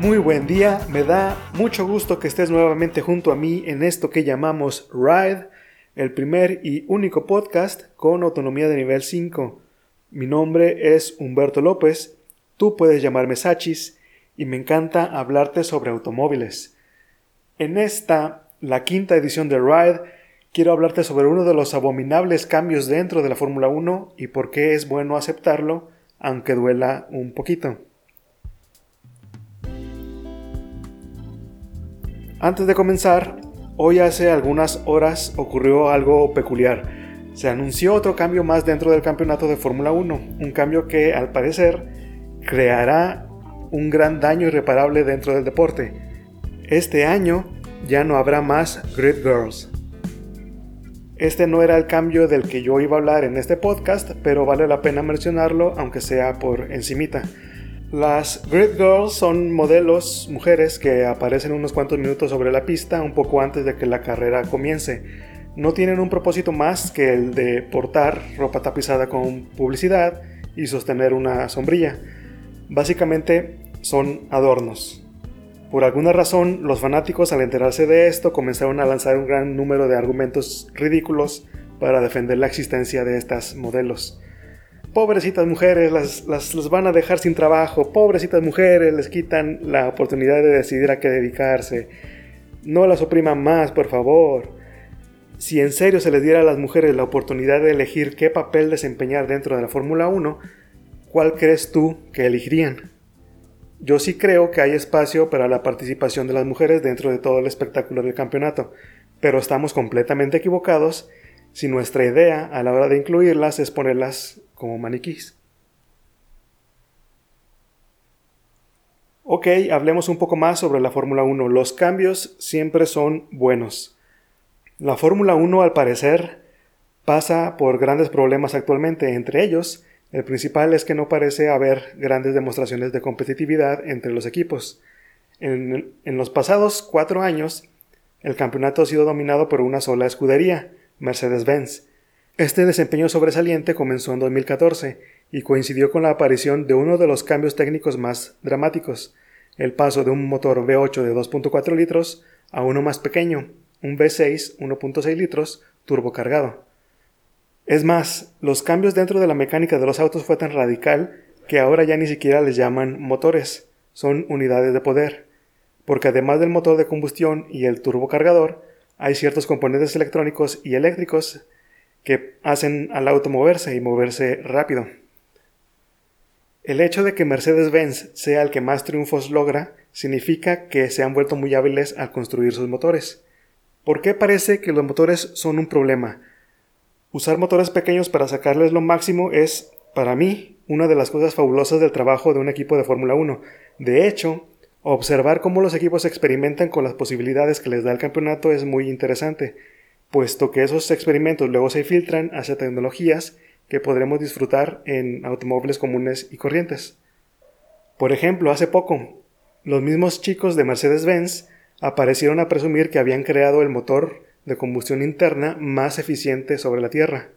Muy buen día, me da mucho gusto que estés nuevamente junto a mí en esto que llamamos Ride, el primer y único podcast con autonomía de nivel 5. Mi nombre es Humberto López, tú puedes llamarme Sachis y me encanta hablarte sobre automóviles. En esta, la quinta edición de Ride, quiero hablarte sobre uno de los abominables cambios dentro de la Fórmula 1 y por qué es bueno aceptarlo, aunque duela un poquito. Antes de comenzar, hoy hace algunas horas ocurrió algo peculiar. Se anunció otro cambio más dentro del campeonato de Fórmula 1, un cambio que al parecer creará un gran daño irreparable dentro del deporte. Este año ya no habrá más Grid Girls. Este no era el cambio del que yo iba a hablar en este podcast, pero vale la pena mencionarlo aunque sea por encimita. Las Grid Girls son modelos, mujeres que aparecen unos cuantos minutos sobre la pista un poco antes de que la carrera comience. No tienen un propósito más que el de portar ropa tapizada con publicidad y sostener una sombrilla. Básicamente son adornos. Por alguna razón, los fanáticos al enterarse de esto comenzaron a lanzar un gran número de argumentos ridículos para defender la existencia de estas modelos pobrecitas mujeres, las, las, van a dejar sin trabajo, pobrecitas mujeres, les quitan la oportunidad de decidir a qué dedicarse. No las opriman más, por favor. Si en serio se les diera a las mujeres la oportunidad de elegir qué papel desempeñar dentro de la Fórmula 1, ¿cuál crees tú que elegirían? Yo sí creo que hay espacio para la participación de las mujeres dentro de todo el espectáculo del campeonato, pero estamos completamente equivocados si nuestra idea a la hora de incluirlas es ponerlas como maniquís. Ok, hablemos un poco más sobre la Fórmula 1. Los cambios siempre son buenos. La Fórmula 1 al parecer pasa por grandes problemas actualmente, entre ellos el principal es que no parece haber grandes demostraciones de competitividad entre los equipos. En, en, los pasados cuatro años, el campeonato ha sido dominado por una sola escudería, Mercedes-Benz. Este desempeño sobresaliente comenzó en 2014 y coincidió con la aparición de uno de los cambios técnicos más dramáticos, el paso de un motor V8 de 2.4 litros a uno más pequeño, un V6 1.6 litros turbocargado. Es más, los cambios dentro de la mecánica de los autos fue tan radical que ahora ya ni siquiera les llaman motores, son unidades de poder, porque además del motor de combustión y el turbocargador, hay ciertos componentes electrónicos y eléctricos que hacen al auto moverse y moverse rápido. El hecho de que Mercedes-Benz sea el que más triunfos logra significa que se han vuelto muy hábiles al construir sus motores. ¿Por qué parece que los motores son un problema? Usar motores pequeños para sacarles lo máximo es, para mí, una de las cosas fabulosas del trabajo de un equipo de Fórmula 1. De hecho, Observar cómo los equipos experimentan con las posibilidades que les da el campeonato es muy interesante, puesto que esos experimentos luego se filtran hacia tecnologías que podremos disfrutar en automóviles comunes y corrientes. Por ejemplo, hace poco, los mismos chicos de Mercedes-Benz aparecieron a presumir que habían creado el motor de combustión interna más eficiente sobre la Tierra.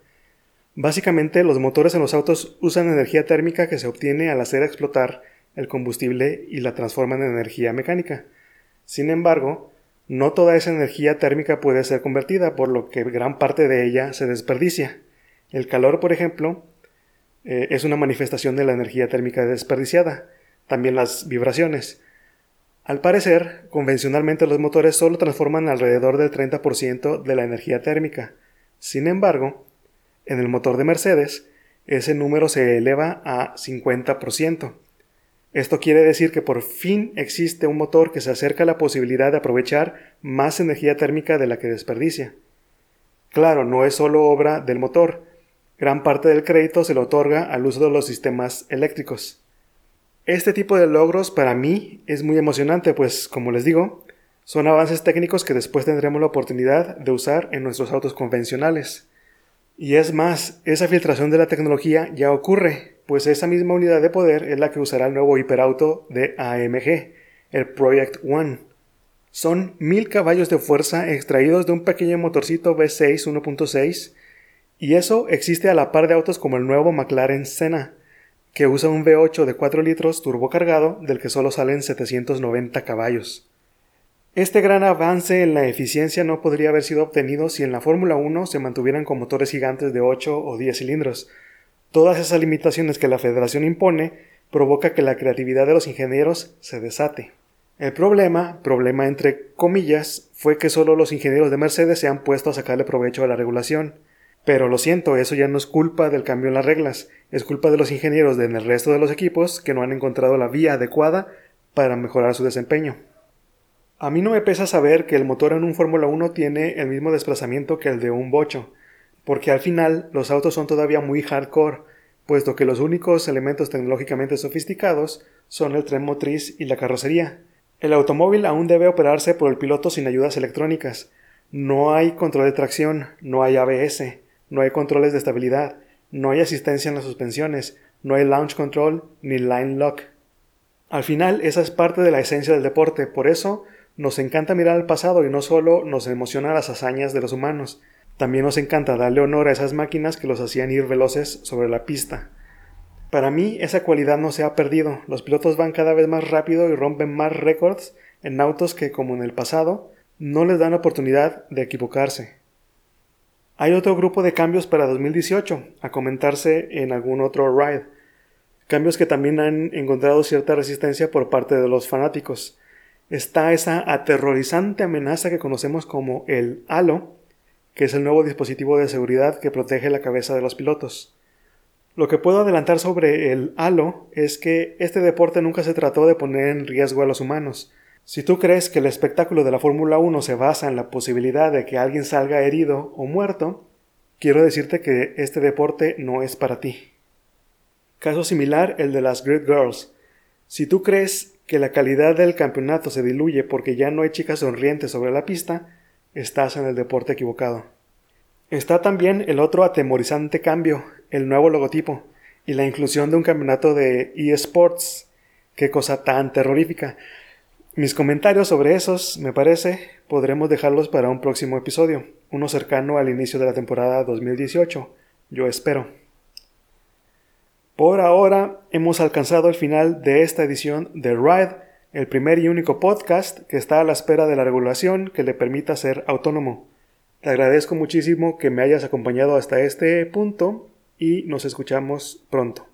Básicamente, los motores en los autos usan energía térmica que se obtiene al hacer explotar el combustible y la transforman en energía mecánica. Sin embargo, no toda esa energía térmica puede ser convertida, por lo que gran parte de ella se desperdicia. El calor, por ejemplo, eh, es una manifestación de la energía térmica desperdiciada, también las vibraciones. Al parecer, convencionalmente los motores solo transforman alrededor del 30% de la energía térmica. Sin embargo, en el motor de Mercedes, ese número se eleva a 50%. Esto quiere decir que por fin existe un motor que se acerca a la posibilidad de aprovechar más energía térmica de la que desperdicia. Claro, no es solo obra del motor, gran parte del crédito se le otorga al uso de los sistemas eléctricos. Este tipo de logros para mí es muy emocionante, pues, como les digo, son avances técnicos que después tendremos la oportunidad de usar en nuestros autos convencionales. Y es más, esa filtración de la tecnología ya ocurre, pues esa misma unidad de poder es la que usará el nuevo hiperauto de AMG, el Project One. Son mil caballos de fuerza extraídos de un pequeño motorcito V6 1.6 y eso existe a la par de autos como el nuevo McLaren Senna. que usa un V8 de 4 litros turbocargado del que solo salen 790 caballos. Este gran avance en la eficiencia no podría haber sido obtenido si en la Fórmula 1 se mantuvieran con motores gigantes de 8 o 10 cilindros. Todas esas limitaciones que la federación impone provoca que la creatividad de los ingenieros se desate. El problema, problema entre comillas, fue que solo los ingenieros de Mercedes se han puesto a sacarle provecho a la regulación. Pero lo siento, eso ya no es culpa del cambio en las reglas, es culpa de los ingenieros en el resto de los equipos que no han encontrado la vía adecuada para mejorar su desempeño. A mí no me pesa saber que el motor en un Fórmula 1 tiene el mismo desplazamiento que el de un bocho, porque al final los autos son todavía muy hardcore, puesto que los únicos elementos tecnológicamente sofisticados son el tren motriz y la carrocería. El automóvil aún debe operarse por el piloto sin ayudas electrónicas. No hay control de tracción, no hay ABS, no hay controles de estabilidad, no hay asistencia en las suspensiones, no hay launch control ni line lock. Al final, esa es parte de la esencia del deporte, por eso nos encanta mirar al pasado y no solo nos emociona las hazañas de los humanos, también nos encanta darle honor a esas máquinas que los hacían ir veloces sobre la pista. Para mí esa cualidad no se ha perdido, los pilotos van cada vez más rápido y rompen más récords en autos que, como en el pasado, no les dan oportunidad de equivocarse. Hay otro grupo de cambios para 2018, a comentarse en algún otro ride. Cambios que también han encontrado cierta resistencia por parte de los fanáticos está esa aterrorizante amenaza que conocemos como el halo, que es el nuevo dispositivo de seguridad que protege la cabeza de los pilotos. Lo que puedo adelantar sobre el halo es que este deporte nunca se trató de poner en riesgo a los humanos. Si tú crees que el espectáculo de la Fórmula 1 se basa en la posibilidad de que alguien salga herido o muerto, quiero decirte que este deporte no es para ti. Caso similar el de las Grid Girls. Si tú crees que la calidad del campeonato se diluye porque ya no hay chicas sonrientes sobre la pista, estás en el deporte equivocado. Está también el otro atemorizante cambio, el nuevo logotipo, y la inclusión de un campeonato de eSports. Qué cosa tan terrorífica. Mis comentarios sobre esos, me parece, podremos dejarlos para un próximo episodio, uno cercano al inicio de la temporada 2018. Yo espero. Por ahora hemos alcanzado el final de esta edición de Ride, el primer y único podcast que está a la espera de la regulación que le permita ser autónomo. Te agradezco muchísimo que me hayas acompañado hasta este punto y nos escuchamos pronto.